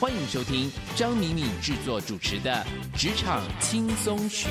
欢迎收听张敏敏制作主持的《职场轻松学》。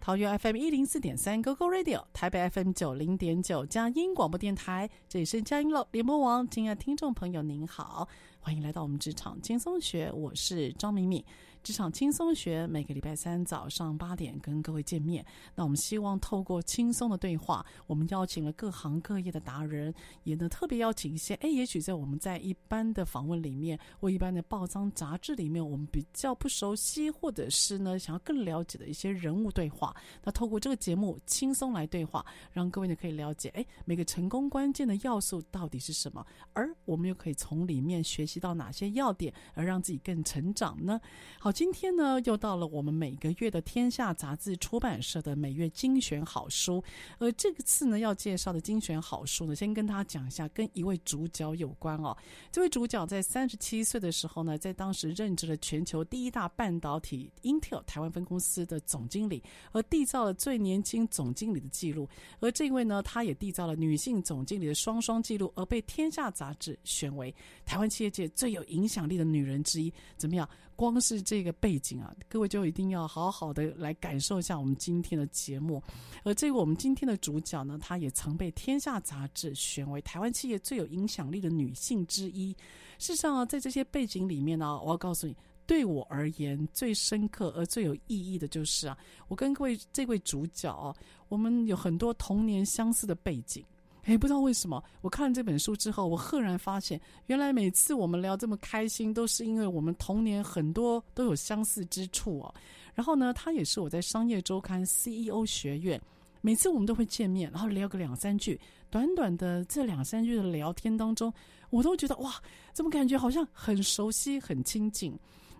桃园 FM 一零四点三 GoGo Radio，台北 FM 九零点九佳音广播电台，这里是佳音乐联播网。亲爱的听众朋友，您好，欢迎来到我们《职场轻松学》，我是张敏敏。职场轻松学，每个礼拜三早上八点跟各位见面。那我们希望透过轻松的对话，我们邀请了各行各业的达人，也能特别邀请一些，哎，也许在我们在一般的访问里面或一般的报章杂志里面，我们比较不熟悉，或者是呢想要更了解的一些人物对话。那透过这个节目轻松来对话，让各位呢可以了解，哎，每个成功关键的要素到底是什么，而我们又可以从里面学习到哪些要点，而让自己更成长呢？好。今天呢，又到了我们每个月的天下杂志出版社的每月精选好书。而这次呢，要介绍的精选好书呢，先跟大家讲一下，跟一位主角有关哦。这位主角在三十七岁的时候呢，在当时任职了全球第一大半导体 Intel 台湾分公司的总经理，而缔造了最年轻总经理的记录。而这位呢，他也缔造了女性总经理的双双记录，而被天下杂志选为台湾企业界最有影响力的女人之一。怎么样？光是这个背景啊，各位就一定要好好的来感受一下我们今天的节目。而这个我们今天的主角呢，她也曾被《天下》杂志选为台湾企业最有影响力的女性之一。事实上啊，在这些背景里面呢，我要告诉你，对我而言最深刻而最有意义的就是啊，我跟各位这位主角啊，我们有很多童年相似的背景。哎，不知道为什么，我看了这本书之后，我赫然发现，原来每次我们聊这么开心，都是因为我们童年很多都有相似之处哦。然后呢，他也是我在商业周刊 CEO 学院，每次我们都会见面，然后聊个两三句。短短的这两三句的聊天当中，我都觉得哇，怎么感觉好像很熟悉、很亲近。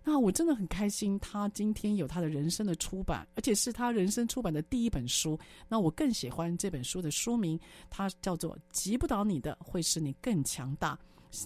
那我真的很开心，他今天有他的人生的出版，而且是他人生出版的第一本书。那我更喜欢这本书的书名，它叫做“击不倒你的，会使你更强大”。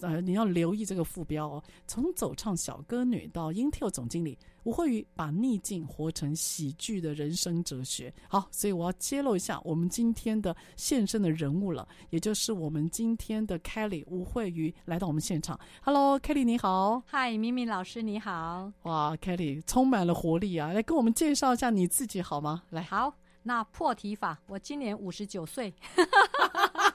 呃，你要留意这个副标哦。从走唱小歌女到 Intel 总经理，吴慧宇把逆境活成喜剧的人生哲学。好，所以我要揭露一下我们今天的现身的人物了，也就是我们今天的 Kelly 吴慧瑜来到我们现场。Hello，Kelly 你好。Hi，敏敏老师你好。哇，Kelly 充满了活力啊！来跟我们介绍一下你自己好吗？来，好。那破题法，我今年五十九岁，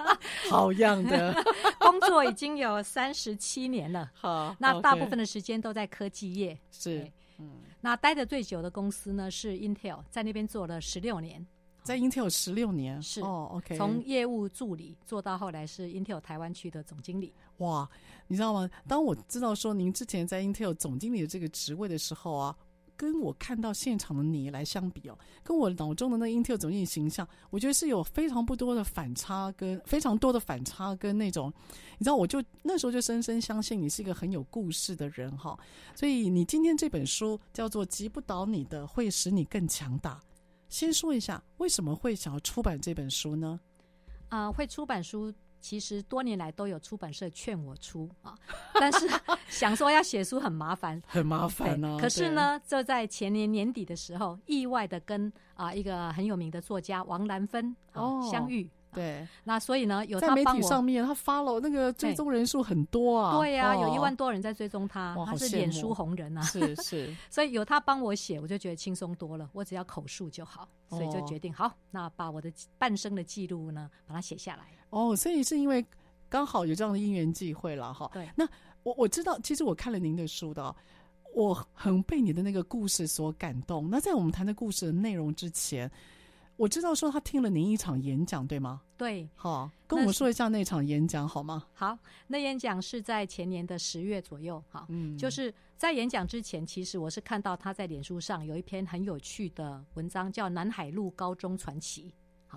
好样的，工作已经有三十七年了。好，那大部分的时间都在科技业。是，嗯，那待的最久的公司呢是 Intel，在那边做了十六年，在 Intel 十六年是哦，OK，从业务助理做到后来是 Intel 台湾区的总经理。哇，你知道吗？当我知道说您之前在 Intel 总经理的这个职位的时候啊。跟我看到现场的你来相比哦，跟我脑中的那 Intel 总经理形象，我觉得是有非常不多的反差，跟非常多的反差，跟那种，你知道，我就那时候就深深相信你是一个很有故事的人哈。所以你今天这本书叫做《击不倒你的，会使你更强大》。先说一下为什么会想要出版这本书呢？啊、会出版书。其实多年来都有出版社劝我出啊，但是 想说要写书很麻烦，很麻烦哦。可是呢，就在前年年底的时候，意外的跟啊一个很有名的作家王兰芬哦相遇。对，那所以呢，有他在媒体上面，他 follow 那个追踪人数很多啊。对呀、啊，有一万多人在追踪他，他是脸书红人啊。是是，所以有他帮我写，我就觉得轻松多了。我只要口述就好，所以就决定好，那把我的半生的记录呢，把它写下来。哦，所以是因为刚好有这样的因缘际会了哈。对，那我我知道，其实我看了您的书的，我很被你的那个故事所感动。那在我们谈的故事的内容之前。我知道说他听了您一场演讲，对吗？对，好，跟我们说一下那场演讲好吗？好，那演讲是在前年的十月左右，哈，嗯，就是在演讲之前，其实我是看到他在脸书上有一篇很有趣的文章，叫《南海路高中传奇》。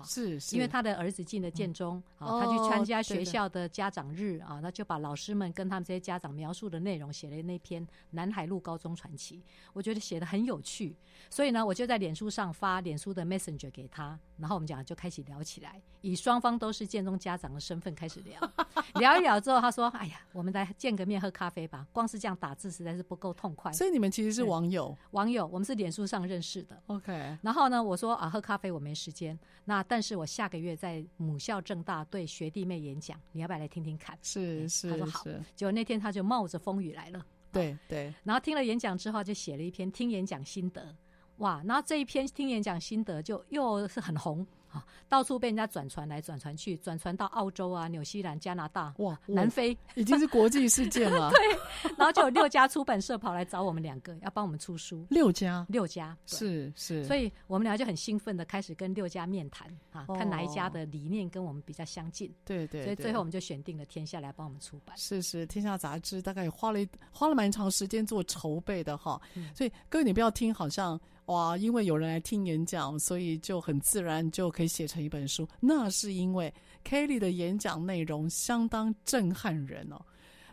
是，是，因为他的儿子进了建中，啊、嗯，他去参加学校的家长日啊，那就把老师们跟他们这些家长描述的内容写了那篇《南海路高中传奇》，我觉得写的很有趣，所以呢，我就在脸书上发脸书的 Messenger 给他，然后我们讲就开始聊起来，以双方都是建中家长的身份开始聊，聊一聊之后，他说：“哎呀，我们来见个面喝咖啡吧，光是这样打字实在是不够痛快。”所以你们其实是网友，网友，我们是脸书上认识的。OK，然后呢，我说啊，喝咖啡我没时间，那。但是我下个月在母校正大对学弟妹演讲，你要不要来听听看？是是，他说好。结果那天他就冒着风雨来了。对对。然后听了演讲之后，就写了一篇听演讲心得。哇，然后这一篇听演讲心得就又是很红。啊，到处被人家转传来转传去，转传到澳洲啊、纽西兰、加拿大、哇、南非，已经是国际事件了。对，然后就有六家出版社跑来找我们两个，要帮我们出书。六家，六家，是是。所以我们俩就很兴奋的开始跟六家面谈啊，哦、看哪一家的理念跟我们比较相近。对，对对。所以最后我们就选定了天下来帮我们出版。是是，天下杂志大概也花了花了蛮长时间做筹备的哈。嗯、所以各位你不要听，好像。哇，因为有人来听演讲，所以就很自然就可以写成一本书。那是因为 Kelly 的演讲内容相当震撼人哦。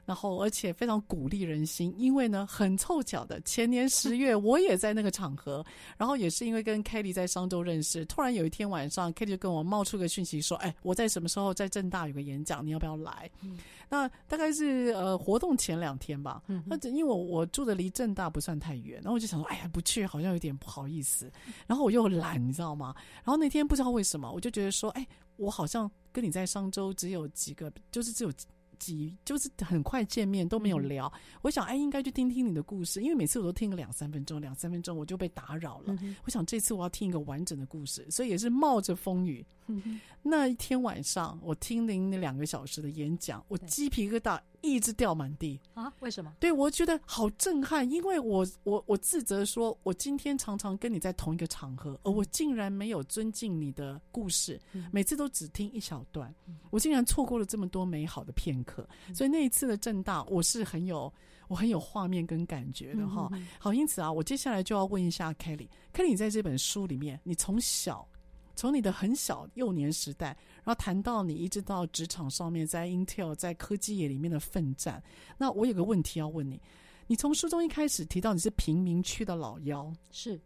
然后，而且非常鼓励人心，因为呢，很凑巧的，前年十月我也在那个场合，然后也是因为跟 Kelly 在商周认识，突然有一天晚上，Kelly 就跟我冒出个讯息说：“哎，我在什么时候在正大有个演讲，你要不要来？”嗯、那大概是呃活动前两天吧。嗯、哼那因为我我住的离正大不算太远，然后我就想说：“哎呀，不去好像有点不好意思。”然后我又懒，你知道吗？然后那天不知道为什么，我就觉得说：“哎，我好像跟你在商周只有几个，就是只有。”几就是很快见面都没有聊，嗯、我想哎，应该去听听你的故事，因为每次我都听个两三分钟，两三分钟我就被打扰了。嗯、我想这次我要听一个完整的故事，所以也是冒着风雨。嗯、那一天晚上，我听您那两个小时的演讲，我鸡皮疙瘩一直掉满地啊！为什么？对，我觉得好震撼，因为我我我自责说，我今天常常跟你在同一个场合，而我竟然没有尊敬你的故事，嗯、每次都只听一小段，我竟然错过了这么多美好的片刻。所以那一次的震大，我是很有我很有画面跟感觉的哈。嗯、好，因此啊，我接下来就要问一下 Kelly，Kelly，你在这本书里面，你从小。从你的很小幼年时代，然后谈到你一直到职场上面，在 Intel 在科技业里面的奋战。那我有个问题要问你：你从书中一开始提到你是贫民区的老幺，是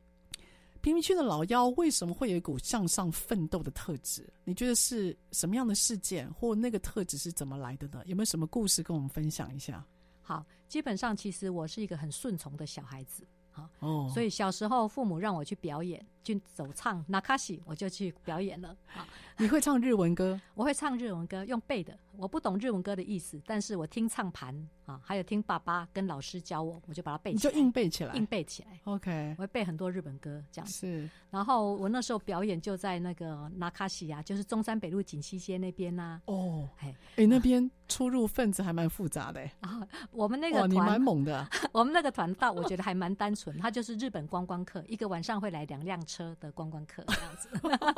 贫民区的老幺，为什么会有一股向上奋斗的特质？你觉得是什么样的事件，或那个特质是怎么来的呢？有没有什么故事跟我们分享一下？好，基本上其实我是一个很顺从的小孩子。好，哦，所以小时候父母让我去表演，去走唱那卡西，我就去表演了。啊，你会唱日文歌？我会唱日文歌，用背的。我不懂日文歌的意思，但是我听唱盘啊，还有听爸爸跟老师教我，我就把它背起来。你就硬背起来，硬背起来。OK，我会背很多日本歌，这样子。是。然后我那时候表演就在那个那卡西啊，就是中山北路锦西街那边呐、啊。哦，哎哎，那边出入分子还蛮复杂的。啊，我们那个团，你蛮猛的。我们那个团到我觉得还蛮单纯，他就是日本观光客，一个晚上会来两辆车的观光客这样子。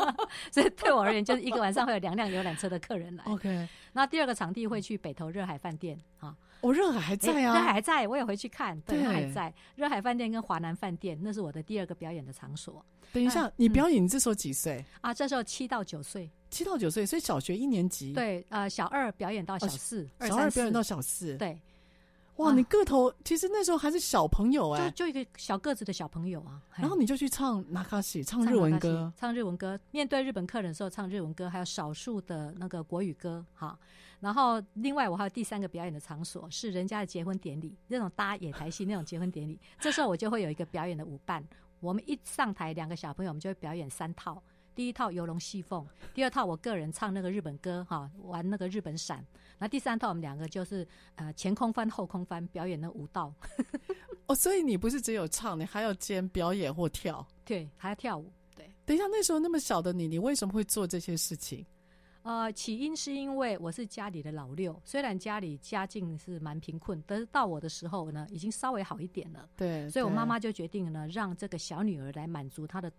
所以对我而言，就是一个晚上会有两辆游览车的客人来。OK。那第二个场地会去北投热海饭店啊，哦，热海还在啊，热海还在，我也回去看，对，还在。热海饭店跟华南饭店，那是我的第二个表演的场所。等一下，你表演你这时候几岁啊？这时候七到九岁，七到九岁，所以小学一年级。对，呃，小二表演到小四，小二表演到小四，对。哇，啊你个头其实那时候还是小朋友哎、就就一个小个子的小朋友啊。然后你就去唱那卡西，唱唱日文歌，唱日文歌。面对日本客人的时候唱日文歌，还有少数的那个国语歌哈。然后另外我还有第三个表演的场所是人家的结婚典礼，那种搭野台戏那种结婚典礼。这时候我就会有一个表演的舞伴，我们一上台，两个小朋友我们就会表演三套。第一套游龙戏凤，第二套我个人唱那个日本歌哈，玩那个日本伞。那第三套我们两个就是呃前空翻后空翻表演那舞蹈。哦，所以你不是只有唱，你还要兼表演或跳，对，还要跳舞。对，等一下，那时候那么小的你，你为什么会做这些事情？呃，起因是因为我是家里的老六，虽然家里家境是蛮贫困，但是到我的时候呢，已经稍微好一点了。对，所以我妈妈就决定呢，让这个小女儿来满足她的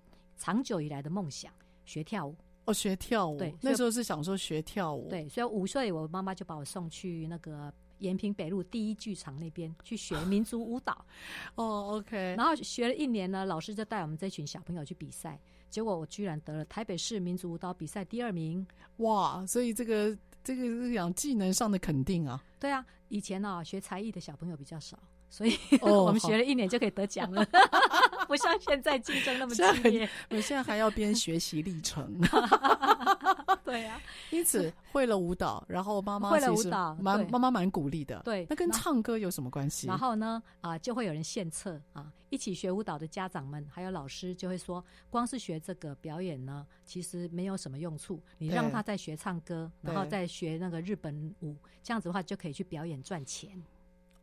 长久以来的梦想。学跳舞哦，学跳舞。对，那时候是想说学跳舞。对，所以五岁我妈妈就把我送去那个延平北路第一剧场那边去学民族舞蹈。哦，OK。然后学了一年呢，老师就带我们这群小朋友去比赛，结果我居然得了台北市民族舞蹈比赛第二名。哇，所以这个这个是讲技能上的肯定啊。对啊，以前呢、啊、学才艺的小朋友比较少。所以、哦、我们学了一年就可以得奖了，不像现在竞争那么激烈。我现在还要编学习历程。对呀、啊，因此会了舞蹈，然后妈妈会了舞蹈，蛮妈妈蛮鼓励的。对，那跟唱歌有什么关系？然后呢，啊、呃，就会有人献策啊，一起学舞蹈的家长们还有老师就会说，光是学这个表演呢，其实没有什么用处。你让他再学唱歌，然后再学那个日本舞，这样子的话就可以去表演赚钱。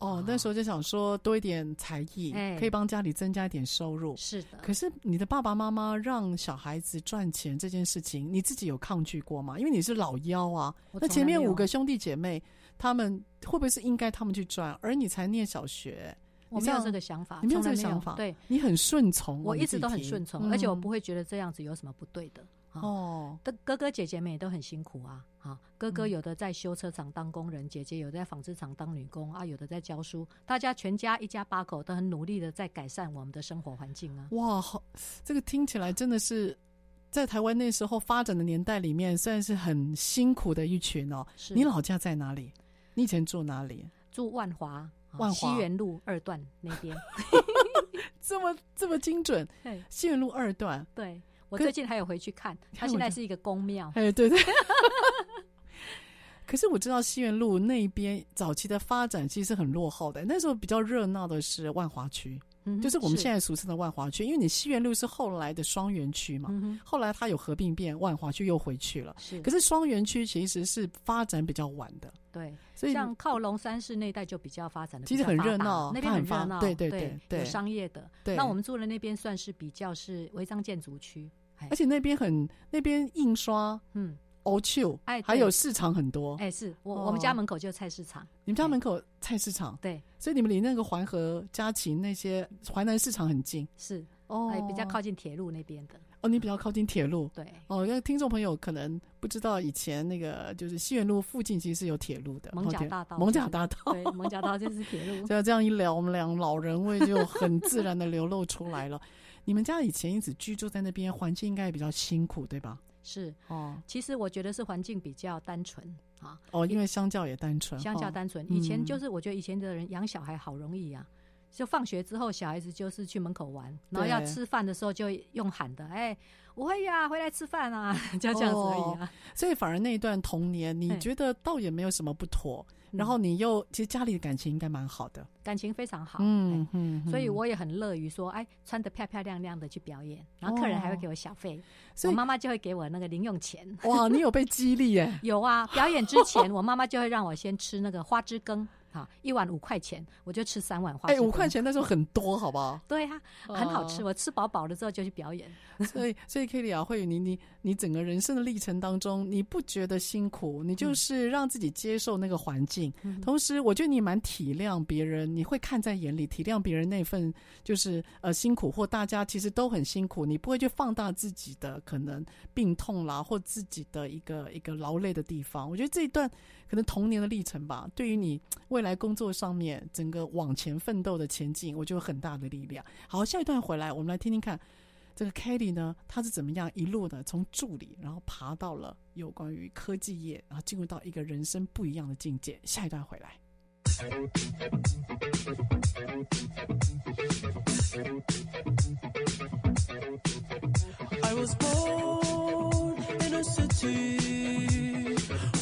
哦，那时候就想说多一点才艺，哎、可以帮家里增加一点收入。是的。可是你的爸爸妈妈让小孩子赚钱这件事情，你自己有抗拒过吗？因为你是老幺啊。那前面五个兄弟姐妹，他们会不会是应该他们去赚，而你才念小学？我没有这个想法，你没有这个想法。对，你很顺从。我一直都很顺从、嗯，而且我不会觉得这样子有什么不对的。哦，的哥哥姐姐们也都很辛苦啊！啊，哥哥有的在修车厂当工人，嗯、姐姐有的在纺织厂当女工啊，有的在教书，大家全家一家八口都很努力的在改善我们的生活环境啊！哇，好，这个听起来真的是在台湾那时候发展的年代里面，算是很辛苦的一群哦。是你老家在哪里？你以前住哪里？住万华，万华西园路二段那边。这么这么精准？西园路二段，对。我最近还有回去看，它现在是一个宫庙。哎，对对。可是我知道西园路那边早期的发展其实是很落后的，那时候比较热闹的是万华区，嗯，就是我们现在俗称的万华区。因为你西园路是后来的双园区嘛，嗯，后来它有合并变，万华区又回去了。是，可是双园区其实是发展比较晚的。对，所以像靠龙山市那一带就比较发展的，其实很热闹，那边很热闹，对对对，对，有商业的。对，那我们住的那边算是比较是违章建筑区。而且那边很，那边印刷，嗯，欧秋，哎，还有市场很多，哎，是我、哦、我们家门口就菜市场，你们家门口菜市场，对，所以你们离那个淮河、嘉禽那些淮南市场很近，是哦，哎，比较靠近铁路那边的，哦，你比较靠近铁路，对，哦，因为听众朋友可能不知道，以前那个就是西园路附近其实是有铁路的，蒙甲大道，蒙甲大道，对，蒙甲大道就是铁路，所以这样一聊，我们俩老人味就很自然的流露出来了。你们家以前一直居住在那边，环境应该也比较辛苦，对吧？是哦，其实我觉得是环境比较单纯啊。哦，因为相较也单纯，相较单纯。以前就是我觉得以前的人养小孩好容易啊，嗯、就放学之后小孩子就是去门口玩，然后要吃饭的时候就用喊的，哎，我会呀，回来吃饭啊，就这样子而已啊。哦、所以反而那一段童年，你觉得倒也没有什么不妥。然后你又其实家里的感情应该蛮好的，感情非常好，嗯嗯，所以我也很乐于说，哎，穿的漂漂亮亮的去表演，然后客人还会给我小费，哦、所以我妈妈就会给我那个零用钱。哇，你有被激励耶？有啊，表演之前我妈妈就会让我先吃那个花枝羹。好，一碗五块钱，我就吃三碗花五块钱那时候很多，好不好？对啊，很好吃。我吃饱饱了之后就去表演。所以，所以 Kelly 啊，慧宇，你你你整个人生的历程当中，你不觉得辛苦？你就是让自己接受那个环境。嗯、同时，我觉得你蛮体谅别人，你会看在眼里，体谅别人那份就是呃辛苦，或大家其实都很辛苦，你不会去放大自己的可能病痛啦，或自己的一个一个劳累的地方。我觉得这一段。可能童年的历程吧，对于你未来工作上面整个往前奋斗的前进，我就有很大的力量。好，下一段回来，我们来听听看这个 Kelly 呢，他是怎么样一路的从助理，然后爬到了有关于科技业，然后进入到一个人生不一样的境界。下一段回来。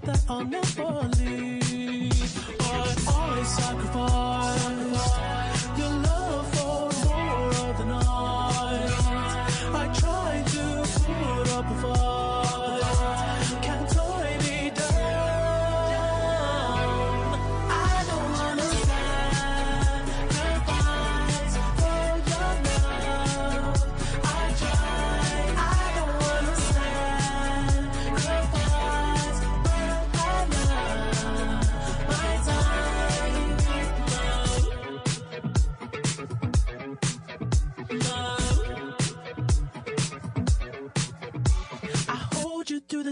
that on the floor.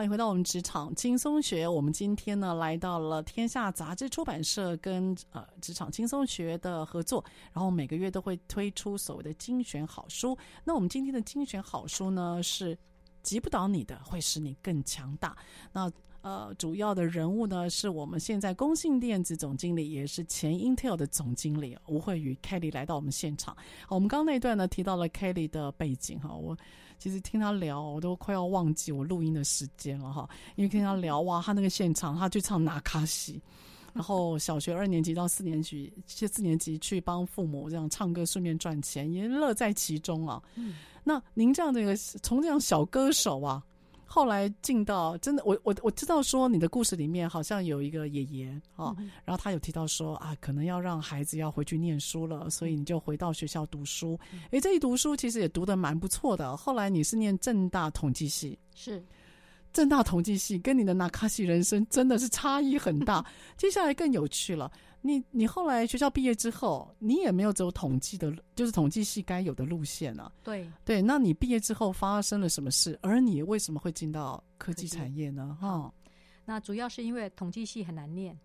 欢迎回到我们职场轻松学。我们今天呢来到了天下杂志出版社跟呃职场轻松学的合作，然后每个月都会推出所谓的精选好书。那我们今天的精选好书呢是击不倒你的，会使你更强大。那呃，主要的人物呢是我们现在工信电子总经理，也是前 Intel 的总经理吴慧宇 Kelly 来到我们现场。我们刚刚那一段呢提到了 Kelly 的背景哈，我其实听他聊，我都快要忘记我录音的时间了哈，因为听他聊哇，他那个现场他去唱纳卡西，然后小学二年级到四年级，这四年级去帮父母这样唱歌，顺便赚钱，也乐在其中啊。嗯，那您这样的一个从这样小歌手啊。后来进到真的，我我我知道说你的故事里面好像有一个爷爷哦，嗯、然后他有提到说啊，可能要让孩子要回去念书了，所以你就回到学校读书。哎、嗯，这一读书其实也读的蛮不错的。后来你是念正大统计系，是正大统计系，跟你的那卡西人生真的是差异很大。接下来更有趣了。你你后来学校毕业之后，你也没有走统计的，就是统计系该有的路线啊。对对，那你毕业之后发生了什么事？而你为什么会进到科技产业呢？哈，那主要是因为统计系很难念，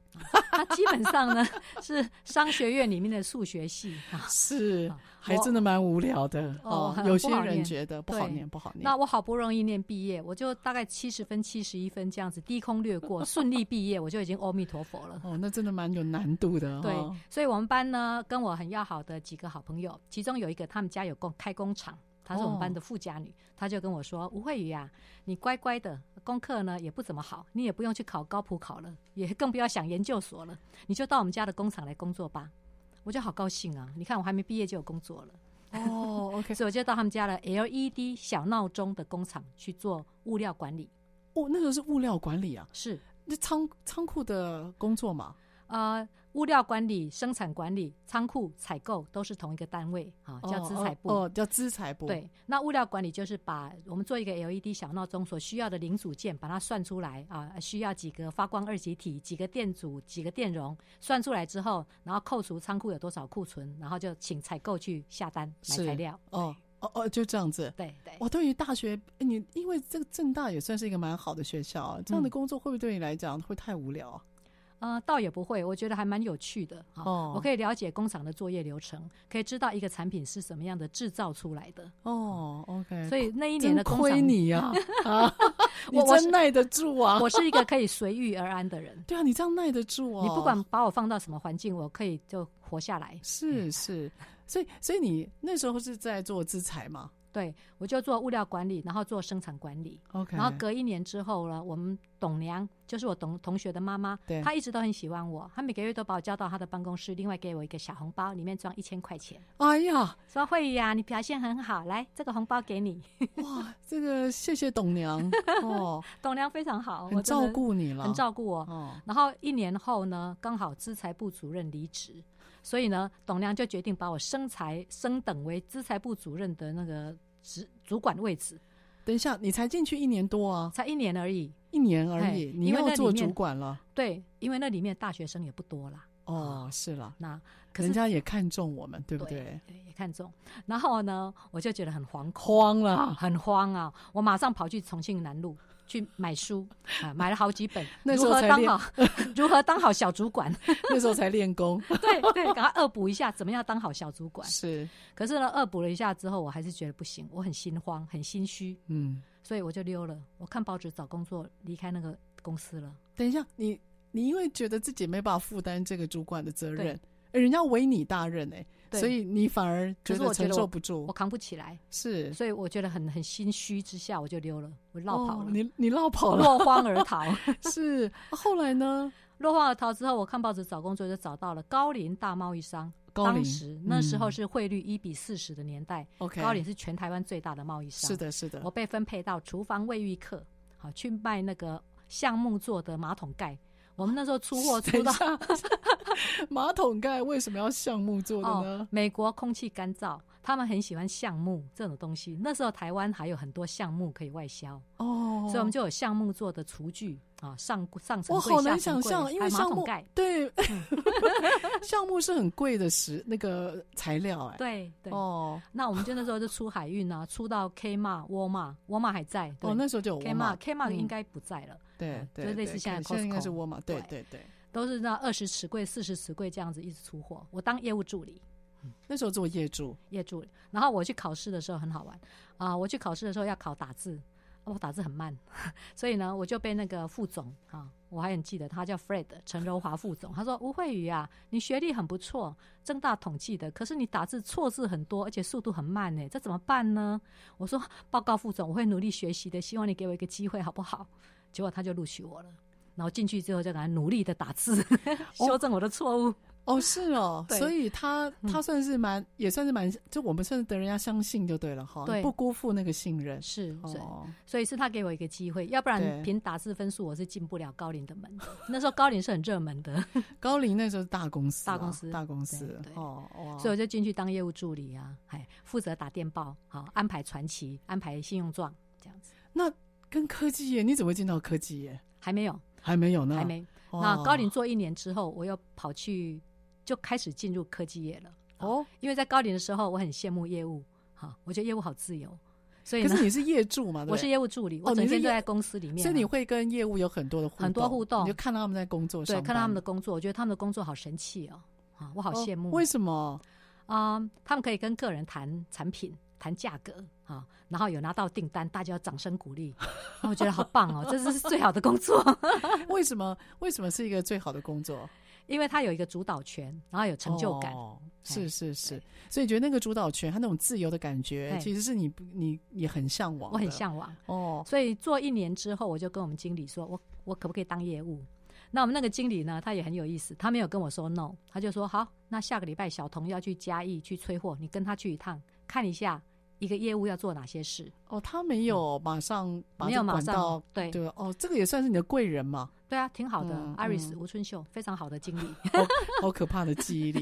它基本上呢是商学院里面的数学系啊，是还真的蛮无聊的哦。有些人觉得不好念，不好念。那我好不容易念毕业，我就大概七十分、七十一分这样子低空掠过，顺利毕业，我就已经阿弥陀佛了。哦，那真的蛮有难度的。对，所以我们班呢，跟我很要好的几个好朋友，其中有一个他们家有工开工厂。她是我们班的富家女，她就跟我说：“吴慧宇啊，你乖乖的，功课呢也不怎么好，你也不用去考高普考了，也更不要想研究所了，你就到我们家的工厂来工作吧。”我就好高兴啊！你看我还没毕业就有工作了。哦，OK，所以我就到他们家的 LED 小闹钟的工厂去做物料管理。哦，那个是物料管理啊？是，那仓仓库的工作嘛？呃，物料管理、生产管理、仓库采购都是同一个单位啊，叫资材部。哦，哦，叫资材部。对，那物料管理就是把我们做一个 LED 小闹钟所需要的零组件，把它算出来啊，需要几个发光二极体、几个电阻、几个电容，算出来之后，然后扣除仓库有多少库存，然后就请采购去下单买材料。哦。哦哦，就这样子。对对。我对于大学，你因为这个正大也算是一个蛮好的学校啊，这样的工作会不会对你来讲会太无聊啊？呃，倒也不会，我觉得还蛮有趣的。哦，我可以了解工厂的作业流程，可以知道一个产品是什么样的制造出来的。哦，OK。所以那一年的亏你呀！啊，你真耐得住啊！我是一个可以随遇而安的人。对啊，你这样耐得住啊！你不管把我放到什么环境，我可以就活下来。是是，所以所以你那时候是在做资材吗？对，我就做物料管理，然后做生产管理。OK，然后隔一年之后呢，我们董娘就是我董同学的妈妈，她一直都很喜欢我，她每个月都把我叫到她的办公室，另外给我一个小红包，里面装一千块钱。哎呀，说慧宇啊，你表现很好，来这个红包给你。哇，这个谢谢董娘哦，董娘非常好，很照顾你了，很照顾我。哦，然后一年后呢，刚好资材部主任离职，所以呢，董娘就决定把我升才升等为资材部主任的那个。主主管位置，等一下，你才进去一年多啊？才一年而已，一年而已，你要做主管了？对，因为那里面大学生也不多啦。哦，是了，那可人家也看中我们，对不对？对，也看中。然后呢，我就觉得很惶恐，慌了，很慌啊！我马上跑去重庆南路。去买书啊，买了好几本。那时候才如何当好，如何当好小主管？那时候才练功。对对，赶快恶补一下，怎么样当好小主管？是。可是呢，恶补了一下之后，我还是觉得不行，我很心慌，很心虚。嗯。所以我就溜了。我看报纸找工作，离开那个公司了。等一下，你你因为觉得自己没办法负担这个主管的责任，哎，人家委你大任哎。所以你反而觉得承受不住，我，我扛不起来，是，所以我觉得很很心虚之下，我就溜了，我绕跑了。哦、你你绕跑了，落荒而逃。是，后来呢？落荒而逃之后，我看报纸找工作，就找到了高龄大贸易商。高龄当时那时候是汇率一比四十的年代，嗯、高龄是全台湾最大的贸易商。是的，是的。我被分配到厨房卫浴课，好去卖那个橡木做的马桶盖。我们那时候出货出到 马桶盖为什么要橡木做的呢？哦，美国空气干燥，他们很喜欢橡木这种东西。那时候台湾还有很多橡木可以外销哦，所以我们就有橡木做的厨具啊，上上层柜，我好难想象，因为橡木盖对，橡木是很贵的石那个材料哎，对对哦。那我们就那时候就出海运啊，出到 Kmart、沃马，沃马还在哦，那时候就有 Kmart，Kmart 应该不在了。对，就类似现在 Costco，应该是沃尔玛，对对对，都是那二十尺柜、四十尺柜这样子一直出货。我当业务助理，那时候做业助，业助。然后我去考试的时候很好玩啊，我去考试的时候要考打字，我打字很慢，所以呢，我就被那个副总啊，我还很记得他叫 Fred 陈柔华副总，他说吴慧宇啊，你学历很不错，正大统计的，可是你打字错字很多，而且速度很慢呢，这怎么办呢？我说报告副总，我会努力学习的，希望你给我一个机会好不好？结果他就录取我了，然后进去之后就赶快努力的打字，哦、修正我的错误。哦，是哦，所以他他算是蛮、嗯，也算是蛮，就我们算是得人家相信就对了哈，对，不辜负那个信任。是，哦，所以是他给我一个机会，要不然凭打字分数我是进不了高龄的门的。那时候高龄是很热门的，高龄那时候是大公司、啊，大公司，大公司。哦，哇，所以我就进去当业务助理啊，还负责打电报，好安排传奇，安排信用状这样子。那跟科技业，你怎么会进到科技业？还没有，还没有呢，还没。那高龄做一年之后，我又跑去。就开始进入科技业了哦，因为在高龄的时候，我很羡慕业务，哈，我觉得业务好自由，所以可是你是业助嘛？我是业务助理，我整天都在公司里面，所以你会跟业务有很多的互动，很多互动，你就看到他们在工作上，对，看到他们的工作，我觉得他们的工作好神奇哦，啊，我好羡慕，为什么啊？他们可以跟个人谈产品、谈价格啊，然后有拿到订单，大家要掌声鼓励，我觉得好棒哦，这是最好的工作。为什么？为什么是一个最好的工作？因为他有一个主导权，然后有成就感，哦、是是是，所以觉得那个主导权，他那种自由的感觉，其实是你你也很向往。我很向往哦，所以做一年之后，我就跟我们经理说，我我可不可以当业务？那我们那个经理呢，他也很有意思，他没有跟我说 no，他就说好，那下个礼拜小童要去嘉义去催货，你跟他去一趟，看一下。一个业务要做哪些事？哦，他没有马上把没有马上对对哦，这个也算是你的贵人嘛？对啊，挺好的。Iris、嗯、吴春秀非常好的经历，好，可怕的记忆力。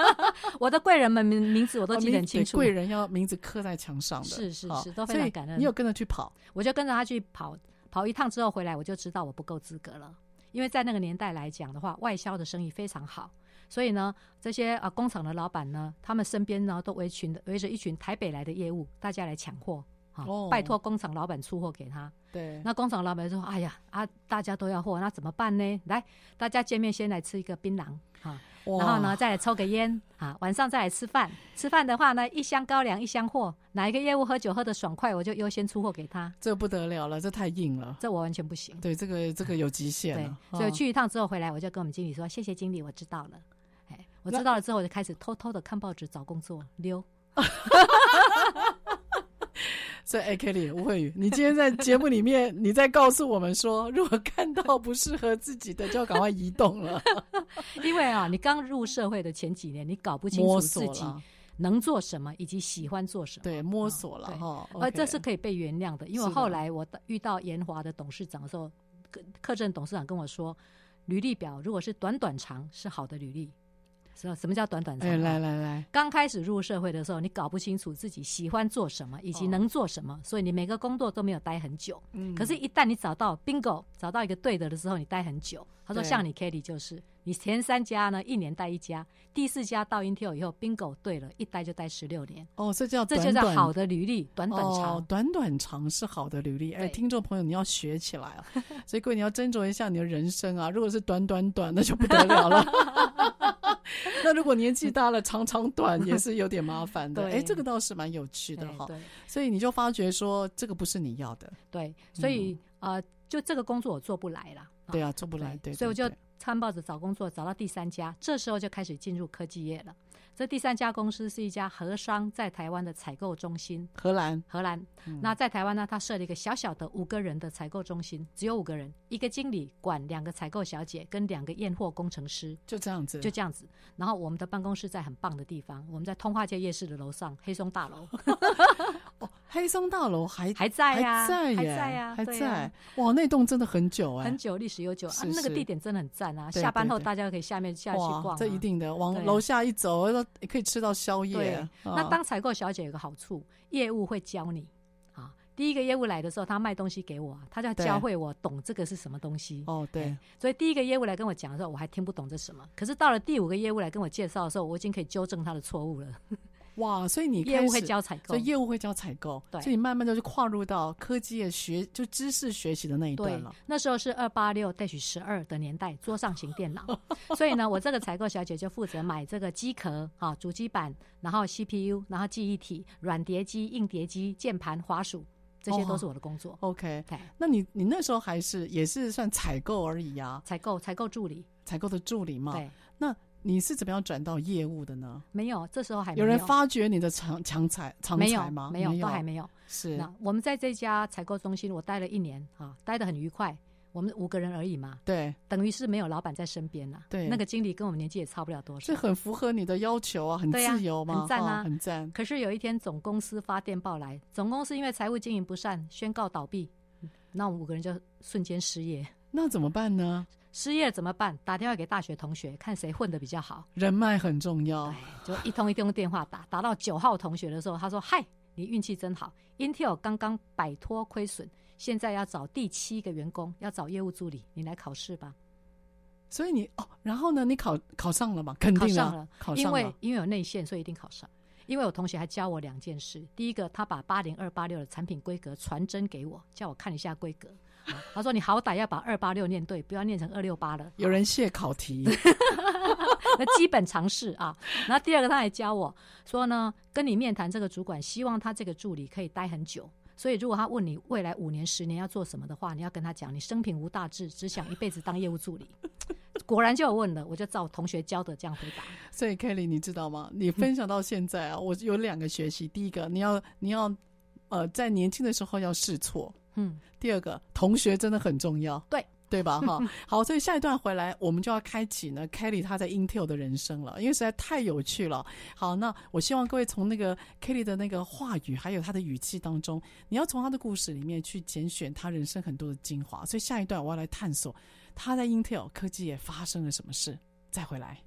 我的贵人们名名字我都记得很清楚，贵、哦、人要名字刻在墙上的，是是是，都非常感恩。你有跟着去跑？我就跟着他去跑，跑一趟之后回来，我就知道我不够资格了，因为在那个年代来讲的话，外销的生意非常好。所以呢，这些啊工厂的老板呢，他们身边呢都围群的围着一群台北来的业务，大家来抢货，啊，哦拜托工厂老板出货给他。对，那工厂老板说：“哎呀啊，大家都要货，那怎么办呢？来，大家见面先来吃一个槟榔啊，然后呢再来抽个烟啊，晚上再来吃饭。吃饭的话呢，一箱高粱一箱货，哪一个业务喝酒喝的爽快，我就优先出货给他。这不得了了，这太硬了。这我完全不行。对，这个这个有极限对。，所以去一趟之后回来，我就跟我们经理说：谢谢经理，我知道了。哎，我知道了之后，我就开始偷偷的看报纸找工作溜。所以，哎，Kelly，吴慧宇，你今天在节目里面，你在告诉我们说，如果看到不适合自己的，就要赶快移动了。因为啊，你刚入社会的前几年，你搞不清楚自己，能做什么以及喜欢做什么。对，摸索了对哈。而这是可以被原谅的，因为后来我遇到延华的董事长的时候，客客正董事长跟我说，履历表如果是短短长是好的履历，什么叫短短长？哎，来来来，刚开始入社会的时候，你搞不清楚自己喜欢做什么以及能做什么，所以你每个工作都没有待很久。嗯可是，一旦你找到 bingo，找到一个对的的时候，你待很久。他说，像你 Kitty 就是，你前三家呢，一年待一家，第四家到 Intel 以后，bingo 对了，一待就待十六年，哦，这叫这就叫好的履历，短短长。哦，短短长是好的履历。哎，对听众朋友，你要学起来啊！所以各位，你要斟酌一下你的人生啊。如果是短短短，那就不得了了。那如果年纪大了，长长短也是有点麻烦的。对哎，这个倒是蛮有趣的哈。对所以你就发觉说，这个不是你要的。对，所以呃，就这个工作我做不来了。对啊，做不来。对，所以我就对看报纸找工作，找到第三家，这时候就开始进入科技业了。这第三家公司是一家荷商在台湾的采购中心，荷兰。荷兰。那在台湾呢，他设了一个小小的五个人的采购中心，只有五个人，一个经理管两个采购小姐跟两个验货工程师，就这样子，就这样子。然后我们的办公室在很棒的地方，我们在通化街夜市的楼上，黑松大楼。哦，黑松大楼还 还在呀，还在耶，还在呀，还在。哇，那栋真的很久哎，很久，历史悠久。啊是，那个地点真的很赞啊！对下班后大家可以下面下去，逛啊，这一定的，往对楼下一走，也可以吃到宵夜。对，啊那当采购小姐有个好处，业务会教你啊。第一个业务来的时候，他卖东西给我啊，他就要教会我懂这个是什么东西。哦，对哎，所以第一个业务来跟我讲的时候，我还听不懂这什么。可是到了第五个业务来跟我介绍的时候，我已经可以纠正他的错误了。哇，所以你业务会教采购。所以，业务会教采购，对。所以你慢慢的就跨入到科技的学，就知识学习的那一段对了。，那时候是二八六 dash 十二的年代，桌上型电脑，所以呢，我这个采购小姐就负责买这个机壳啊、主机板，然后 CPU，然后记忆体、软碟机、硬碟机、键盘、滑鼠，这些都是我的工作。OK，对，那你你那时候还是也是算采购而已啊，采购采购助理，采购的助理嘛。对，那你是怎么样转到业务的呢？没有，这时候还没有人发掘你的长强才长才吗？没有，都还没有。是那我们在这家采购中心，我待了一年啊，待得很愉快。我们五个人而已嘛，对，等于是没有老板在身边啊。对那个经理跟我们年纪也差不了多少，这很符合你的要求啊，很自由嘛，很赞啊哦很赞。可是有一天，总公司发电报来，总公司因为财务经营不善，宣告倒闭，那我们五个人就瞬间失业。那怎么办呢？失业怎么办？打电话给大学同学，看谁混的比较好。人脉很重要。就一通一通电话打，打到九号同学的时候，他说：“嗨，你运气真好，Intel 刚刚摆脱亏损，现在要找第七个员工，要找业务助理，你来考试吧。”所以你哦，然后呢？你考考上了吗？肯定考上了，考上了。因为因为有内线，所以一定考上。因为我同学还教我两件事，第一个，他把八零二八六的产品规格传真给我，叫我看一下规格。他说：“你好歹要把二八六念对，不要念成二六八了。”有人谢考题，那基本常识啊。然后第二个，他还教我说呢，跟你面谈这个主管，希望他这个助理可以待很久。所以如果他问你未来五年、十年要做什么的话，你要跟他讲，你生平无大志，只想一辈子当业务助理。果然就有问了，我就照同学教的这样回答。所以 Kelly，你知道吗？你分享到现在啊，我有两个学习。第一个，你要你要呃，在年轻的时候要试错。嗯。第二个，同学真的很重要。对。对吧？哈，好，所以下一段回来，我们就要开启呢 Kelly 他在 Intel 的人生了，因为实在太有趣了。好，那我希望各位从那个 Kelly 的那个话语，还有他的语气当中，你要从他的故事里面去拣选他人生很多的精华。所以下一段我要来探索他在 Intel 科技也发生了什么事。再回来。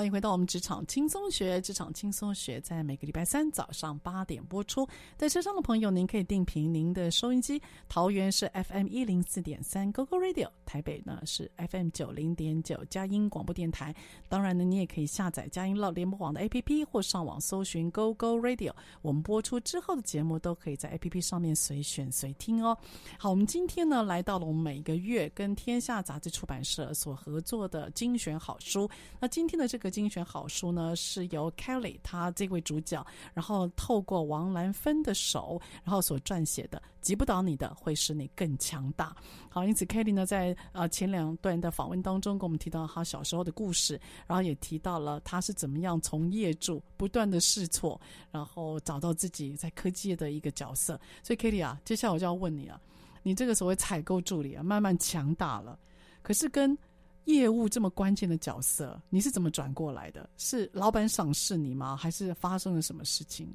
欢迎回到我们职场轻松学。职场轻松学在每个礼拜三早上八点播出。在车上的朋友，您可以定频您的收音机，桃园是 FM 一零四点三 GoGo Radio，台北呢是 FM 九零点九佳音广播电台。当然呢，你也可以下载佳音乐联播网的 APP 或上网搜寻 GoGo Radio。我们播出之后的节目都可以在 APP 上面随选随听哦。好，我们今天呢来到了我们每个月跟天下杂志出版社所合作的精选好书。那今天的这个精选好书呢，是由 Kelly 他这位主角，然后透过王兰芬的手，然后所撰写的《击不倒你的会使你更强大》。好，因此 Kelly 呢在呃前两段的访问当中，跟我们提到他小时候的故事，然后也提到了他是怎么样从业助不断的试错，然后找到自己在科技的一个角色。所以 Kelly 啊，接下来我就要问你啊，你这个所谓采购助理啊，慢慢强大了，可是跟业务这么关键的角色，你是怎么转过来的？是老板赏识你吗？还是发生了什么事情？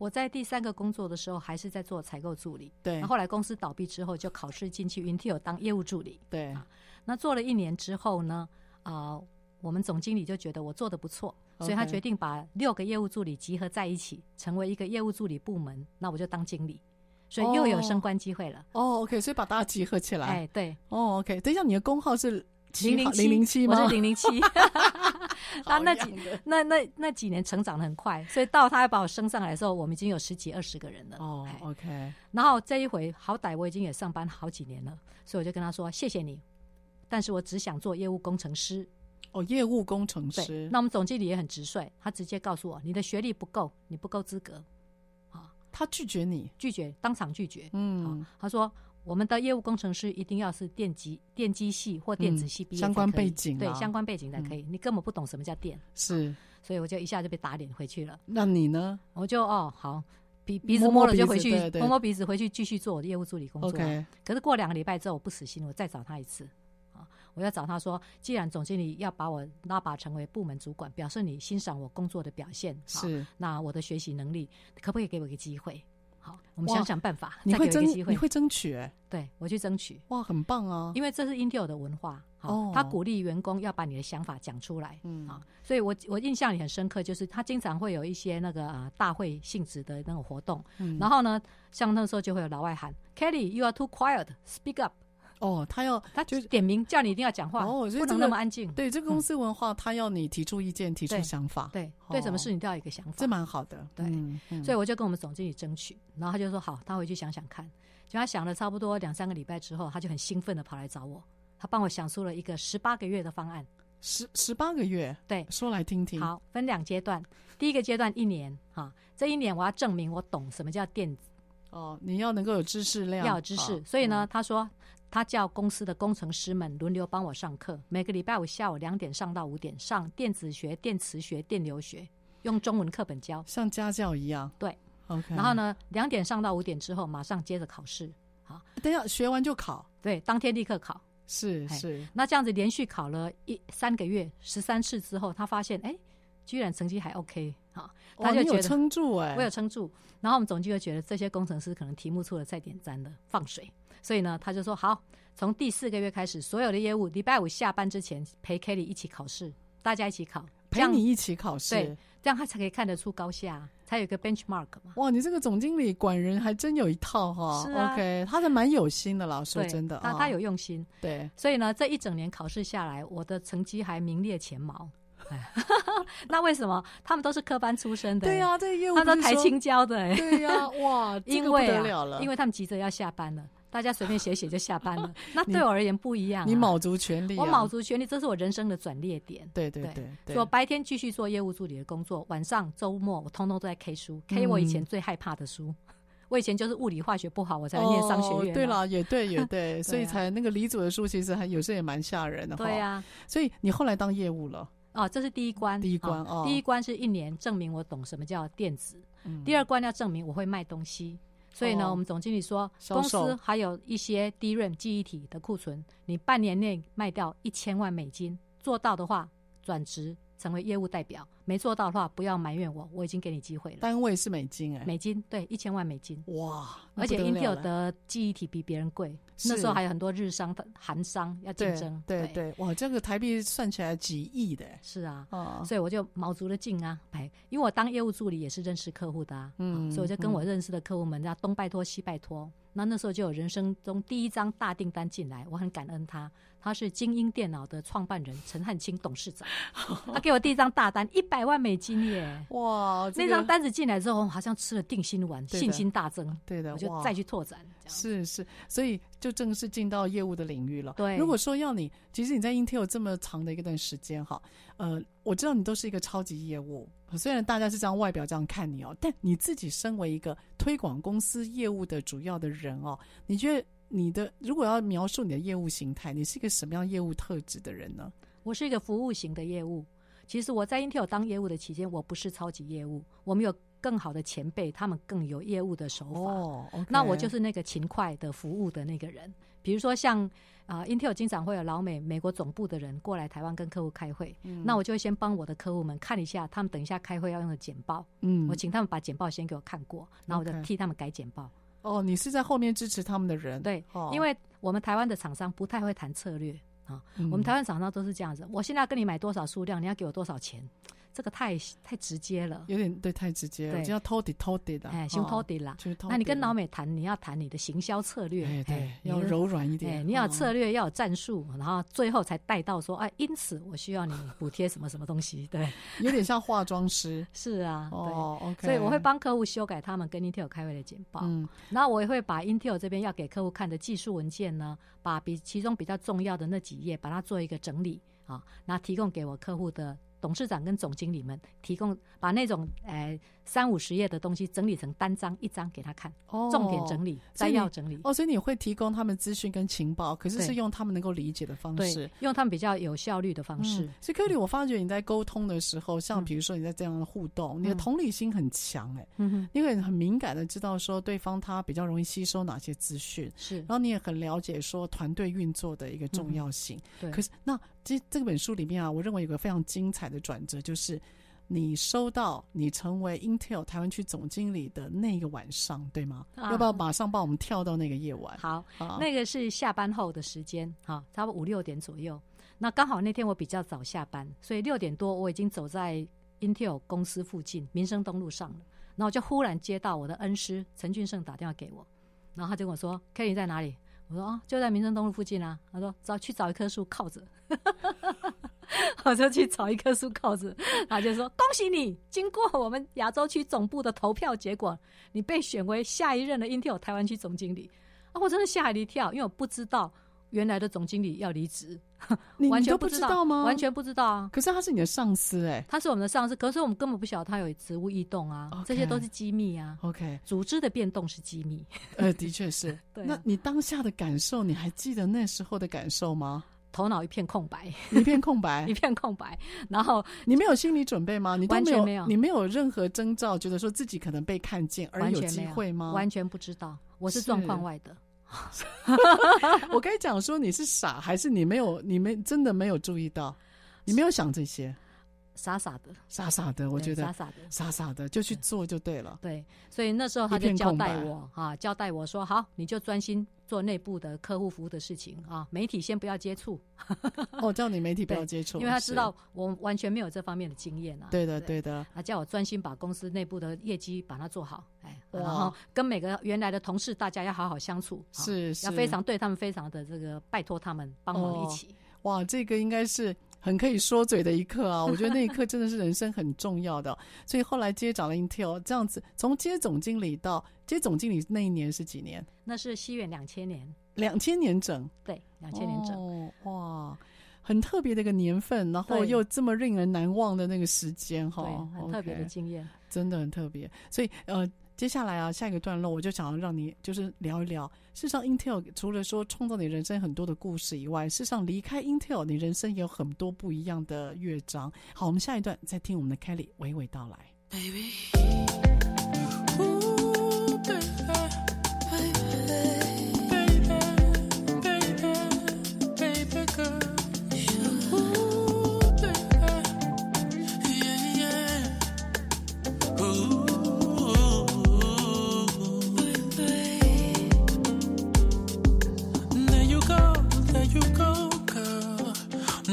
我在第三个工作的时候，还是在做采购助理。对，那后来公司倒闭之后，就考试进去 Intel 当业务助理。对，啊，那做了一年之后呢，啊、呃，我们总经理就觉得我做的不错，所以他决定把六个业务助理集合在一起，成为一个业务助理部门。那我就当经理，所以又有升官机会了。哦，OK，所以把大家集合起来。哎，对。哦，OK，等一下，你的工号是零零零零七吗？我是零零七。他那几那那那几年成长的很快，所以到他要把我升上来的时候，我们已经有十几二十个人了。哦，OK。然后这一回，好歹我已经也上班好几年了，所以我就跟他说：“谢谢你，但是我只想做业务工程师。”哦，业务工程师。那我们总经理也很直率，他直接告诉我：“你的学历不够，你不够资格。”啊，他拒绝你，拒绝，当场拒绝。嗯，他说。我们的业务工程师一定要是电机、电机系或电子系毕业、嗯，相关背景、啊，对相关背景才可以、嗯。你根本不懂什么叫电，是，所以我就一下就被打脸回去了。那你呢？我就哦好，鼻鼻子摸了就回去，摸摸鼻子，对对摸摸鼻子回去继续做我的业务助理工作。Okay. 可是过两个礼拜之后，我不死心，我再找他一次啊，我要找他说，既然总经理要把我拉拔成为部门主管，表示你欣赏我工作的表现，是，那我的学习能力可不可以给我一个机会？好，我们想想办法。你会争，你会争取、欸？对，我去争取。哇，很棒啊！因为这是 Intel 的文化，好、哦，他鼓励员工要把你的想法讲出来。嗯，啊，所以我我印象里很深刻，就是他经常会有一些那个啊大会性质的那种活动。嗯，然后呢，像那时候就会有老外喊，Kelly，you are too quiet，speak up。哦，他要他就点名叫你一定要讲话，哦，所以不能那么安静。对，这个公司文化，他要你提出意见，提出想法，对，哦对什么事你都要有一个想法，这蛮好的。对嗯嗯所以我就跟我们总经理争取，然后他就说好，他回去想想看。就他想了差不多两三个礼拜之后，他就很兴奋的跑来找我，他帮我想出了一个十八个月的方案。十十八个月，对，说来听听。好，分两阶段，第一个阶段一年，哈，这一年我要证明我懂什么叫电子，哦，你要能够有知识量，要有知识。所以呢，嗯他说他叫公司的工程师们轮流帮我上课，每个礼拜五下午两点上到五点，上电子学、电磁学、电流学，用中文课本教，像家教一样。对，OK。然后？呢，两点上到五点之后，马上接着考试，好，等一下学完就考，对，当天立刻考。哎是是。那这样子连续考了一三个月，十三次之后，他发现，哎，居然成绩还 OK 啊，他就觉得撑住哎，我有撑住。然后我们总经理觉得这些工程师可能题目出了再点赞的，放水。所以呢，他就说好，从第四个月开始，所有的业务礼拜五下班之前陪 Kelly 一起考试，大家一起考，陪你一起考试。对，这样他才可以看得出高下，才有一个 benchmark 嘛。哇，你这个总经理管人还真有一套哈。是啊，OK，他是蛮有心的啦，说真的啊，他他有用心。对，所以呢，这一整年考试下来，我的成绩还名列前茅。哎 那为什么他们都是科班出身的？对呀，这个业务他们都台青教的哎。对呀，哇，这因为个不得了啊，了，因为他们急着要下班了，大家随便写写就下班了。那对我而言不一样啊，你卯足全力啊，我卯足全力，这是我人生的转捩点。对对对对，所以我白天继续做业务助理的工作，晚上周末我通通都在 K 书，K 我以前最害怕的书。我以前就是物理化学不好，我才念商学院。对了，也对也对，所以才那个李祖的书其实还有时候也蛮吓人的哈。对呀，所以你后来当业务了，哦，这是第一关。第一关第一关是一年证明我懂什么叫电子，嗯第二关要证明我会卖东西。所以呢，哦我们总经理说，公司还有一些 DRAM 记忆体的库存，你半年内卖掉一千万美金，做到的话转职成为业务代表，没做到的话不要埋怨我，我已经给你机会了。单位是美金哎，美金对一千万美金，哇，而且 Intel 的记忆体比别人贵，那时候还有很多日商的韩商要竞争。对对对，哇，这个台币算起来几亿的，是啊，哦，所以我就卯足了劲啊，哎，因为我当业务助理也是认识客户的啊，嗯所以我就跟我认识的客户们，要东拜托西拜托。那那时候就有人生中第一张大订单进来，我很感恩他。他是精英电脑的创办人陈汉卿董事长，他给我第一张大单一百万美金耶！哇，这个那张单子进来之后，好像吃了定心丸，信心大增。对的，我就哇再去拓展。是是，所以就正式进到业务的领域了。对如果说要你，其实你在 Intel 这么长的一段时间哈，呃，我知道你都是一个超级业务，虽然大家是这样外表这样看你哦，但你自己身为一个推广公司业务的主要的人哦，你觉得？你的如果要描述你的业务形态，你是一个什么样业务特质的人呢？我是一个服务型的业务。其实我在 Intel 当业务的期间，我不是超级业务，我们有更好的前辈，他们更有业务的手法。哦那我就是那个勤快的服务的那个人。比如说像啊、呃、，Intel 经常会有老美美国总部的人过来台湾跟客户开会，嗯、那我就会先帮我的客户们看一下，他们等一下开会要用的简报。嗯，我请他们把简报先给我看过，然后我就替他们改简报。哦，你是在后面支持他们的人？对，哦、因为我们台湾的厂商不太会谈策略啊，嗯、我们台湾厂商都是这样子，我现在要跟你买多少数量，你要给我多少钱。这个太太直接了，有点对，太直接了，就要偷底偷底的，哎，先偷底啦。就是偷。那你跟老美谈，你要谈你的行销策略，哎，对，要柔软一点。哎，你要策略，要有战术，然后最后才带到说，哎，因此我需要你补贴什么什么东西，对，有点像化妆师。是啊，哦，OK。所以我会帮客户修改他们跟 Intel 开会的简报，嗯，然后我也会把 Intel 这边要给客户看的技术文件呢，把比其中比较重要的那几页，把它做一个整理啊，然后提供给我客户的。董事长跟总经理们提供，把那种呃三五十页的东西整理成单张一张给他看，哦，重点整理、摘要整理。哦，所以你会提供他们资讯跟情报，可是是用他们能够理解的方式，用他们比较有效率的方式。嗯、所以 Kelly，我发觉你在沟通的时候，像比如说你在这样的互动，嗯、你的同理心很强，哎，嗯哼，你会很敏感的知道说对方他比较容易吸收哪些资讯，是，然后你也很了解说团队运作的一个重要性。对，可是那这这本书里面啊，我认为有个非常精彩的转折，就是。你收到你成为 Intel 台湾区总经理的那个晚上，对吗？啊、要不要马上帮我们跳到那个夜晚？好，啊、那个是下班后的时间，哈，差不多五六点左右。那刚好那天我比较早下班，所以六点多我已经走在 Intel 公司附近民生东路上了。然后我就忽然接到我的恩师陈俊胜打电话给我，然后他就跟我说：“Kelly 在哪里？”我说啊，就在民生东路附近啊。他说找去找一棵树靠着，我就去找一棵树靠着。他就说恭喜你，经过我们亚洲区总部的投票结果，你被选为下一任的 Intel 台湾区总经理。啊，我真的吓了一跳，因为我不知道原来的总经理要离职。你完全不知道吗？完全不知道啊！可是他是你的上司哎、他是我们的上司，可是我们根本不晓得他有职务异动啊这些都是机密啊。OK，组织的变动是机密。呃，的确是。对啊那你当下的感受，你还记得那时候的感受吗？头脑一片空白，一片空白 一，片空白。然后你没有心理准备吗？你都没有，完全没有你没有任何征兆，觉得说自己可能被看见而有机会吗？完全不知道，我是是状况外的。我该讲说你是傻，还是你没有？你没真的没有注意到？你没有想这些，傻傻的，傻傻的，我对觉得傻傻的。傻傻的就去做就对了。对，所以那时候他一就交代我啊，交代我说好，你就专心做内部的客户服务的事情啊，媒体先不要接触，哦，叫你媒体不要 接触，因为他知道。我完全没有这方面的经验啊。对的，对的。啊，叫我专心把公司内部的业绩把它做好，哎，然后跟每个原来的同事大家要好好相处，啊是是要非常对他们非常的这个拜托他们帮忙一起。哇，这个应该是很可以说嘴的一刻啊！我觉得那一刻真的是人生很重要的。所以后来接掌了 Intel，这样子从接总经理到接总经理那一年是几年？那是西元两千年，两千年整，对，两千年整。哦，哇，很特别的一个年份，然后又这么令人难忘的那个时间哈对，，很特别的经验。真的很特别。所以呃，接下来啊，下一个段落我就想要让你就是聊一聊。事实上，Intel 除了说创造你人生很多的故事以外，事实上离开 Intel，你人生也有很多不一样的乐章。好，我们下一段再听我们的 Kelly 娓娓道来。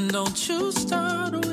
Don't you start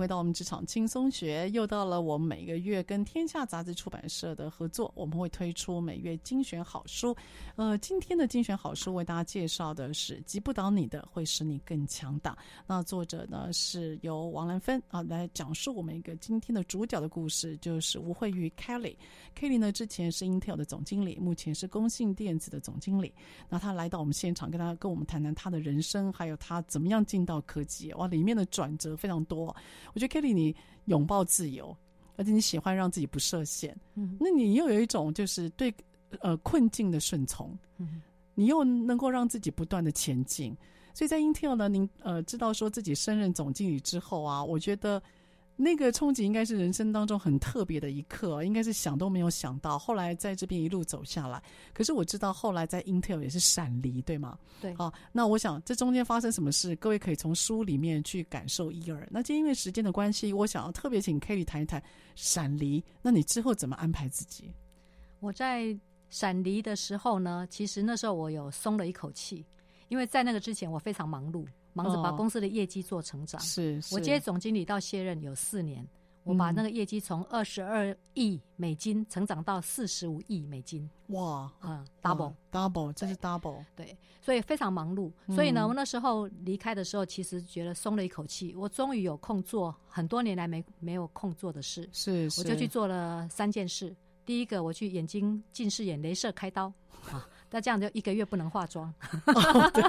回到我们职场轻松学。又到了我们每个月跟天下杂志出版社的合作，我们会推出每月精选好书。呃，今天的精选好书为大家介绍的是《击不倒你的，会使你更强大》。那作者呢是由王兰芬啊来讲述我们一个今天的主角的故事，就是吴惠玉 Kelly。Kelly 呢之前是 Intel 的总经理，目前是工信电子的总经理。那他来到我们现场，跟他跟我们谈谈他的人生，还有他怎么样进到科技。哇，里面的转折非常多。我觉得 Kelly 你拥抱自由，而且你喜欢让自己不设限。嗯，那你又有一种就是对呃困境的顺从。嗯，你又能够让自己不断的前进。所以在 Intel 呢，您呃知道说自己升任总经理之后啊，我觉得。那个冲击应该是人生当中很特别的一刻，应该是想都没有想到。后来在这边一路走下来，可是我知道后来在 Intel 也是闪离，对吗？对。好，那我想这中间发生什么事，各位可以从书里面去感受一二。那今天因为时间的关系，我想要特别请 Kelly 谈一谈闪离。那你之后怎么安排自己？我在闪离的时候呢，其实那时候我有松了一口气，因为在那个之前我非常忙碌。忙着把公司的业绩做成长。是、哦，我接总经理到卸任有四年，我把那个业绩从二十二亿美金成长到四十五亿美金。哇，啊，double double，这是 double，对，所以非常忙碌。所以呢，我那时候离开的时候，其实觉得松了一口气，我终于有空做很多年来没没有空做的事。是，是，我就去做了三件事。第一个，我去眼睛近视眼镭射开刀啊。那这样就一个月不能化妆，哦，对，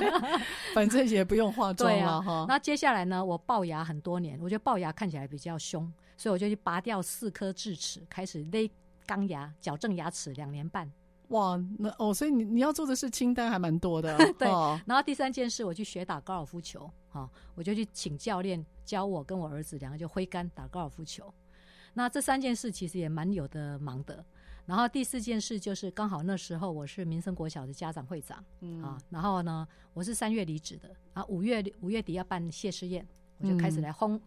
反正也不用化妆了哈。那、啊、接下来呢，我龅牙很多年，我觉得龅牙看起来比较凶，所以我就去拔掉四颗智齿，开始勒钢牙，矫正牙齿两年半。哇，那哦，所以你你要做的是清单还蛮多的。对，然后第三件事，我去学打高尔夫球，哈，我就去请教练教我跟我儿子两个就挥杆打高尔夫球。那这三件事其实也蛮有的忙的。然后第四件事就是刚好那时候我是民生国小的家长会长，嗯。啊，然后呢我是三月离职的，啊五月五月底要办谢师宴，我就开始来烘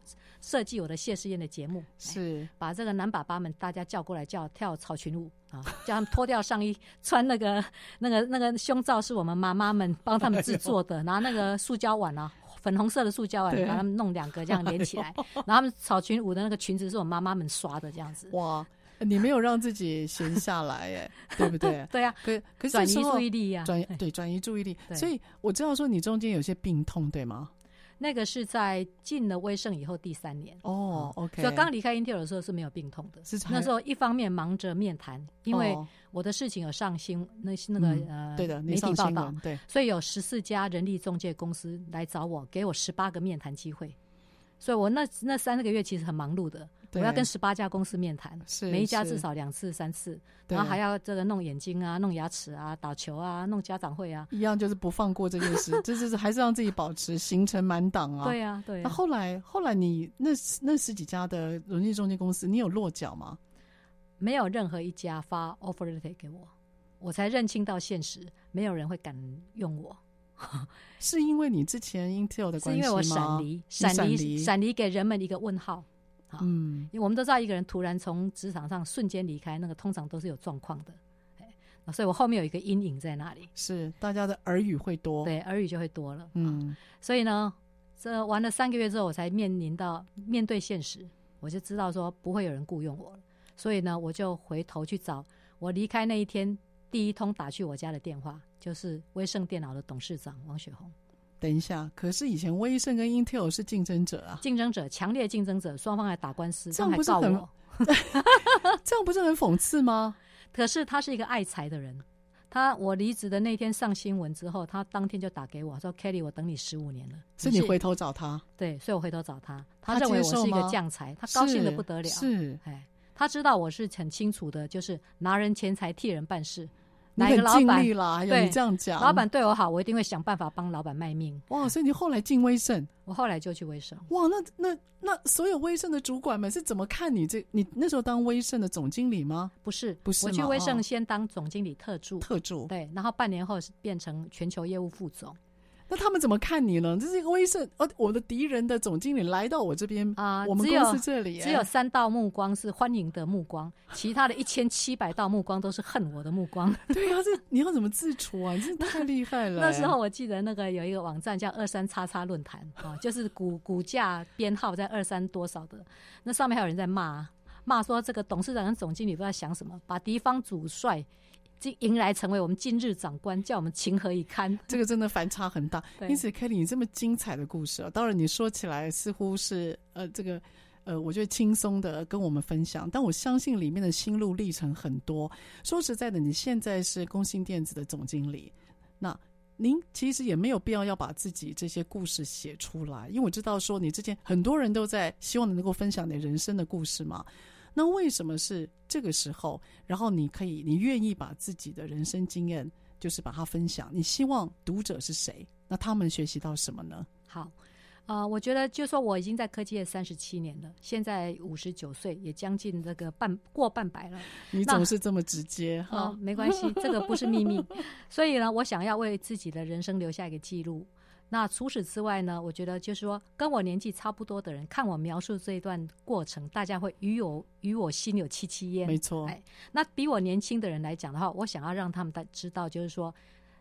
设计我的谢师宴的节目，是。把这个男爸爸们大家叫过来叫跳草裙舞啊，叫他们脱掉上衣，穿那个 那个那个胸罩是我们妈妈们帮他们制作的，拿那个塑胶碗啊，粉红色的塑胶碗把他们弄两个这样连起来，然后他们草裙舞的那个裙子是我妈妈们刷的这样子，哇。你没有让自己闲下来，哎，对不对？对呀，可可是转移注意力呀，转对转移注意力。所以我知道说你中间有些病痛，对吗？那个是在进了威盛以后第三年哦，OK。所以刚离开 Intel 的时候是没有病痛的，那时候一方面忙着面谈，因为我的事情有上新那那个呃对的媒体报道，对，所以有十四家人力中介公司来找我，给我十八个面谈机会。所以我那那三个月其实很忙碌的，我要跟十八家公司面谈，每一家至少两次三次，然后还要这个弄眼睛啊、弄牙齿啊、打球啊、弄家长会啊，一样就是不放过这件事，这就是还是让自己保持行程满档啊。对啊，对啊。那后来后来你那那十几家的人力中介公司，你有落脚吗？没有任何一家发 offer letter 给我，我才认清到现实，没有人会敢用我。是因为你之前 Intel 的关系吗？是因为我闪离，闪离，闪离给人们一个问号。嗯，因为我们都知道，一个人突然从职场上瞬间离开，那个通常都是有状况的。所以我后面有一个阴影在那里。是大家的耳语会多，对，耳语就会多了。嗯，所以呢，这玩了三个月之后，我才面临到面对现实，我就知道说不会有人雇佣我了。所以呢，我就回头去找我离开那一天第一通打去我家的电话。就是威盛电脑的董事长王雪红。等一下，可是以前威盛跟 Intel 是竞争者啊，竞争者，强烈竞争者，双方还打官司，这样不是很，这样不是很讽刺吗？可是他是一个爱财的人，他我离职的那天上新闻之后，他当天就打给我说：“Kelly，我等你十五年了。”是你回头找他？对，所以我回头找他，他认为我是一个将才，他高兴的不得了。是，哎，他知道我是很清楚的，就是拿人钱财替人办事。哪个老板？对，你这样讲，老板对我好，我一定会想办法帮老板卖命。哇，所以你后来进威盛，我后来就去威盛。哇，那那那所有威盛的主管们是怎么看你这？你那时候当威盛的总经理吗？不是，不是。我去威盛先当总经理特助，特助。对，然后半年后是变成全球业务副总。那他们怎么看你呢？这是一个威盛，呃，我的敌人的总经理来到我这边啊，我们公司这里，只有三道目光是欢迎的目光，其他的一千七百道目光都是恨我的目光。对啊，这你要怎么自处啊？你真的太厉害了。那时候我记得那个有一个网站叫二三叉叉论坛啊，就是股股价编号在二三多少的，那上面还有人在骂骂说这个董事长跟总经理都在想什么，把敌方主帅。迎来成为我们今日长官，叫我们情何以堪？这个真的反差很大。因此，Kelly，你这么精彩的故事啊，当然你说起来似乎是呃，这个呃，我觉得轻松的跟我们分享，但我相信里面的心路历程很多。说实在的，你现在是工信电子的总经理，那您其实也没有必要要把自己这些故事写出来，因为我知道说你之前很多人都在希望你能够分享你人生的故事嘛。那为什么是这个时候？然后你可以，你愿意把自己的人生经验，就是把它分享。你希望读者是谁？那他们学习到什么呢？好，呃，我觉得就说我已经在科技业三十七年了，现在五十九岁，也将近这个半过半百了。你总是这么直接哈、哦？没关系，这个不是秘密。所以呢，我想要为自己的人生留下一个记录。那除此之外呢？我觉得就是说，跟我年纪差不多的人看我描述这一段过程，大家会与我与我心有戚戚焉。没错。哎，那比我年轻的人来讲的话，我想要让他们知道，就是说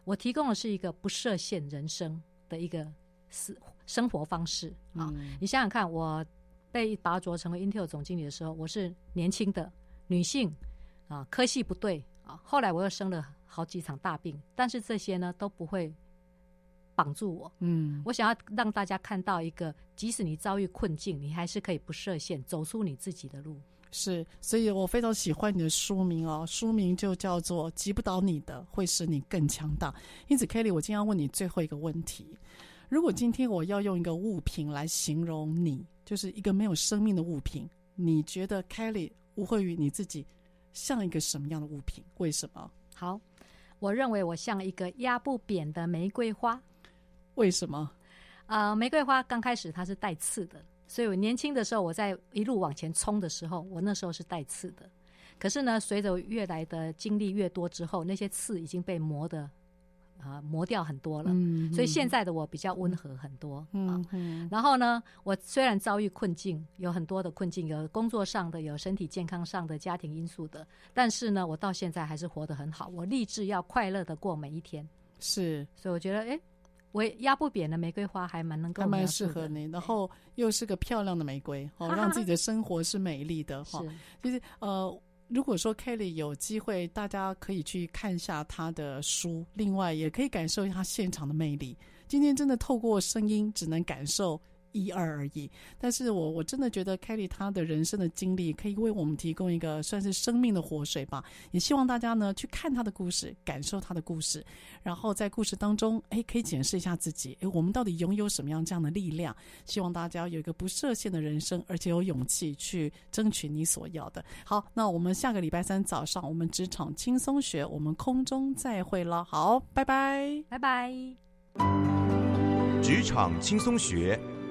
我提供的是一个不设限人生的一个生生活方式啊。嗯。你想想看，我被拔擢成为 Intel 总经理的时候，我是年轻的女性啊，科系不对啊。后来我又生了好几场大病，但是这些呢都不会。绑住我，嗯，我想要让大家看到一个，即使你遭遇困境，你还是可以不设限，走出你自己的路。是，所以我非常喜欢你的书名哦，书名就叫做《击不倒你的，会使你更强大》。因此，Kelly，我今天要问你最后一个问题：如果今天我要用一个物品来形容你，就是一个没有生命的物品，你觉得 Kelly 吴惠瑜你自己像一个什么样的物品？为什么？好，我认为我像一个压不扁的玫瑰花。为什么？呃，玫瑰花刚开始它是带刺的，所以我年轻的时候，我在一路往前冲的时候，我那时候是带刺的。可是呢，随着越来的经历越多之后，那些刺已经被磨的啊、呃、磨掉很多了。所以现在的我比较温和很多。嗯，嗯，嗯，然后呢，我虽然遭遇困境，有很多的困境，有工作上的，有身体健康上的，家庭因素的，但是呢，我到现在还是活得很好。我立志要快乐的过每一天。是，所以我觉得，哎。我压不扁的玫瑰花还蛮能够，还蛮适合你，然后又是个漂亮的玫瑰，哦，让自己的生活是美丽的哈。其实呃，如果说 Kelly 有机会，大家可以去看一下她的书，另外也可以感受一下他现场的魅力。今天真的透过声音，只能感受。一二而已，但是我我真的觉得 Kelly 他的人生的经历可以为我们提供一个算是生命的活水吧。也希望大家呢去看她的故事，感受她的故事，然后在故事当中，哎，可以检视一下自己，哎，我们到底拥有什么样这样的力量？希望大家有一个不设限的人生，而且有勇气去争取你所要的。好，那我们下个礼拜三早上，我们职场轻松学，我们空中再会了。好，拜拜，拜拜。职场轻松学。